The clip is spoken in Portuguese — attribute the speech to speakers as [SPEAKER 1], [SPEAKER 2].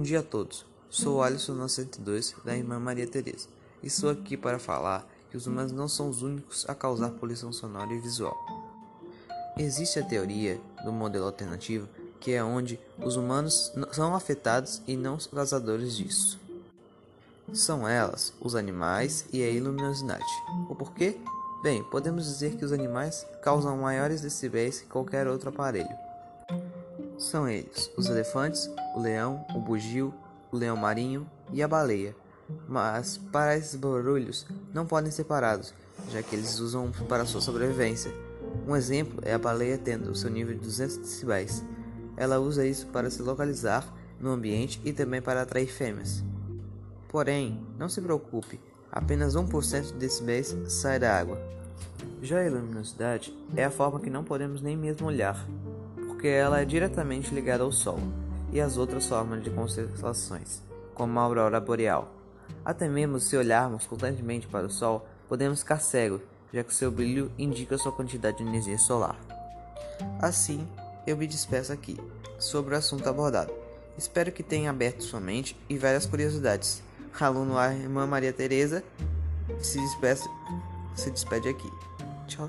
[SPEAKER 1] dia a todos. Sou Alisson 902 da Irmã Maria Teresa e estou aqui para falar que os humanos não são os únicos a causar poluição sonora e visual. Existe a teoria do modelo alternativo, que é onde os humanos são afetados e não os causadores disso. São elas, os animais e a luminosidade. O porquê? Bem, podemos dizer que os animais causam maiores decibéis que qualquer outro aparelho. São eles os elefantes, o leão, o bugio, o leão marinho e a baleia. Mas para esses barulhos não podem ser parados, já que eles usam para sua sobrevivência. Um exemplo é a baleia tendo seu nível de 200 decibéis. Ela usa isso para se localizar no ambiente e também para atrair fêmeas. Porém, não se preocupe, apenas 1% de decibéis sai da água. Já a luminosidade é a forma que não podemos nem mesmo olhar, porque ela é diretamente ligada ao Sol e às outras formas de constelações, como a aurora boreal. Até mesmo se olharmos constantemente para o Sol, podemos ficar cegos, já que seu brilho indica sua quantidade de energia solar. Assim, eu me despeço aqui sobre o assunto abordado. Espero que tenha aberto sua mente e várias curiosidades. Aluno a irmã Maria Teresa se, despeça, se despede aqui. Tchau.